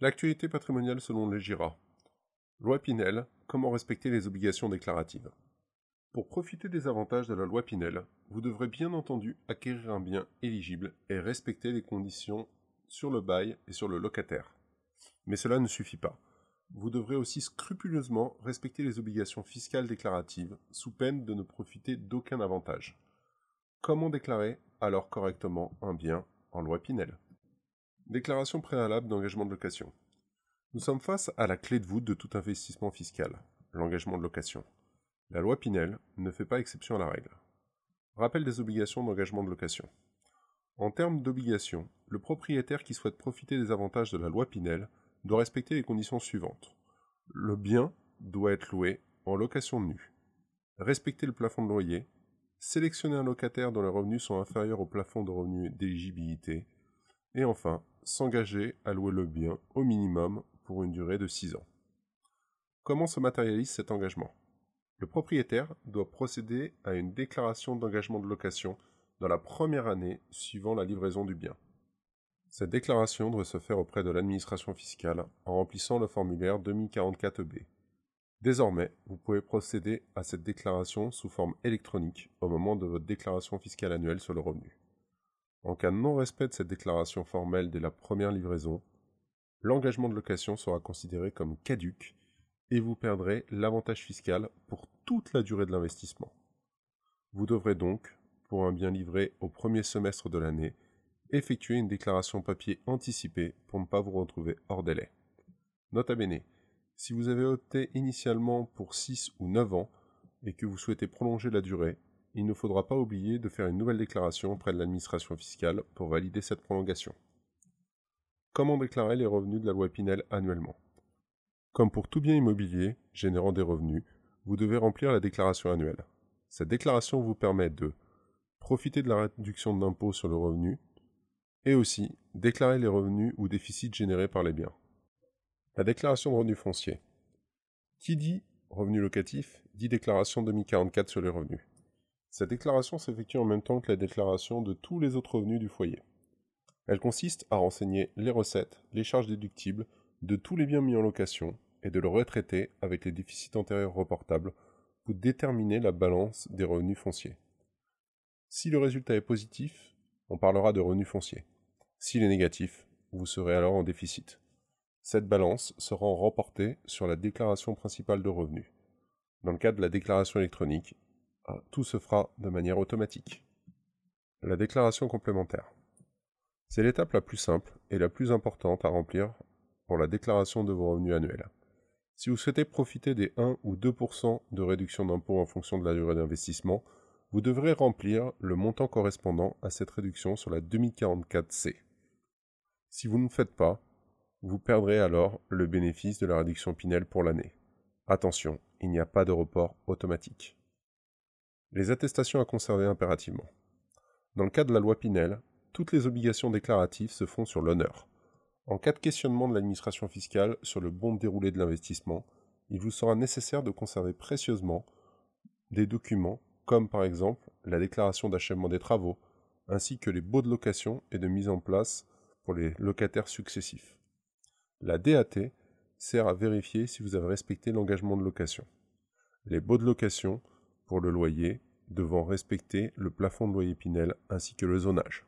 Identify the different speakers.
Speaker 1: L'actualité patrimoniale selon les GIRA. Loi Pinel, comment respecter les obligations déclaratives? Pour profiter des avantages de la loi Pinel, vous devrez bien entendu acquérir un bien éligible et respecter les conditions sur le bail et sur le locataire. Mais cela ne suffit pas. Vous devrez aussi scrupuleusement respecter les obligations fiscales déclaratives, sous peine de ne profiter d'aucun avantage. Comment déclarer alors correctement un bien en loi Pinel? Déclaration préalable d'engagement de location. Nous sommes face à la clé de voûte de tout investissement fiscal, l'engagement de location. La loi Pinel ne fait pas exception à la règle. Rappel des obligations d'engagement de location. En termes d'obligations, le propriétaire qui souhaite profiter des avantages de la loi Pinel doit respecter les conditions suivantes. Le bien doit être loué en location nue. Respecter le plafond de loyer. Sélectionner un locataire dont les revenus sont inférieurs au plafond de revenus d'éligibilité. Et enfin, s'engager à louer le bien au minimum pour une durée de 6 ans. Comment se matérialise cet engagement? Le propriétaire doit procéder à une déclaration d'engagement de location dans la première année suivant la livraison du bien. Cette déclaration doit se faire auprès de l'administration fiscale en remplissant le formulaire 2044B. Désormais, vous pouvez procéder à cette déclaration sous forme électronique au moment de votre déclaration fiscale annuelle sur le revenu. En cas de non-respect de cette déclaration formelle dès la première livraison, l'engagement de location sera considéré comme caduque et vous perdrez l'avantage fiscal pour toute la durée de l'investissement. Vous devrez donc, pour un bien livré au premier semestre de l'année, effectuer une déclaration papier anticipée pour ne pas vous retrouver hors délai. Nota bene, si vous avez opté initialement pour 6 ou 9 ans et que vous souhaitez prolonger la durée, il ne faudra pas oublier de faire une nouvelle déclaration auprès de l'administration fiscale pour valider cette prolongation. Comment déclarer les revenus de la loi Pinel annuellement? Comme pour tout bien immobilier générant des revenus, vous devez remplir la déclaration annuelle. Cette déclaration vous permet de profiter de la réduction d'impôt sur le revenu et aussi déclarer les revenus ou déficits générés par les biens. La déclaration de revenus fonciers. Qui dit revenu locatif dit déclaration 2044 sur les revenus. Cette déclaration s'effectue en même temps que la déclaration de tous les autres revenus du foyer. Elle consiste à renseigner les recettes, les charges déductibles de tous les biens mis en location et de le retraiter avec les déficits antérieurs reportables pour déterminer la balance des revenus fonciers. Si le résultat est positif, on parlera de revenus fonciers. S'il est négatif, vous serez alors en déficit. Cette balance sera remportée sur la déclaration principale de revenus. Dans le cas de la déclaration électronique, tout se fera de manière automatique. La déclaration complémentaire. C'est l'étape la plus simple et la plus importante à remplir pour la déclaration de vos revenus annuels. Si vous souhaitez profiter des 1 ou 2% de réduction d'impôt en fonction de la durée d'investissement, vous devrez remplir le montant correspondant à cette réduction sur la 2044C. Si vous ne faites pas, vous perdrez alors le bénéfice de la réduction Pinel pour l'année. Attention, il n'y a pas de report automatique. Les attestations à conserver impérativement. Dans le cas de la loi Pinel, toutes les obligations déclaratives se font sur l'honneur. En cas de questionnement de l'administration fiscale sur le bon déroulé de l'investissement, il vous sera nécessaire de conserver précieusement des documents comme par exemple la déclaration d'achèvement des travaux, ainsi que les baux de location et de mise en place pour les locataires successifs. La DAT sert à vérifier si vous avez respecté l'engagement de location. Les baux de location pour le loyer devant respecter le plafond de loyer Pinel ainsi que le zonage.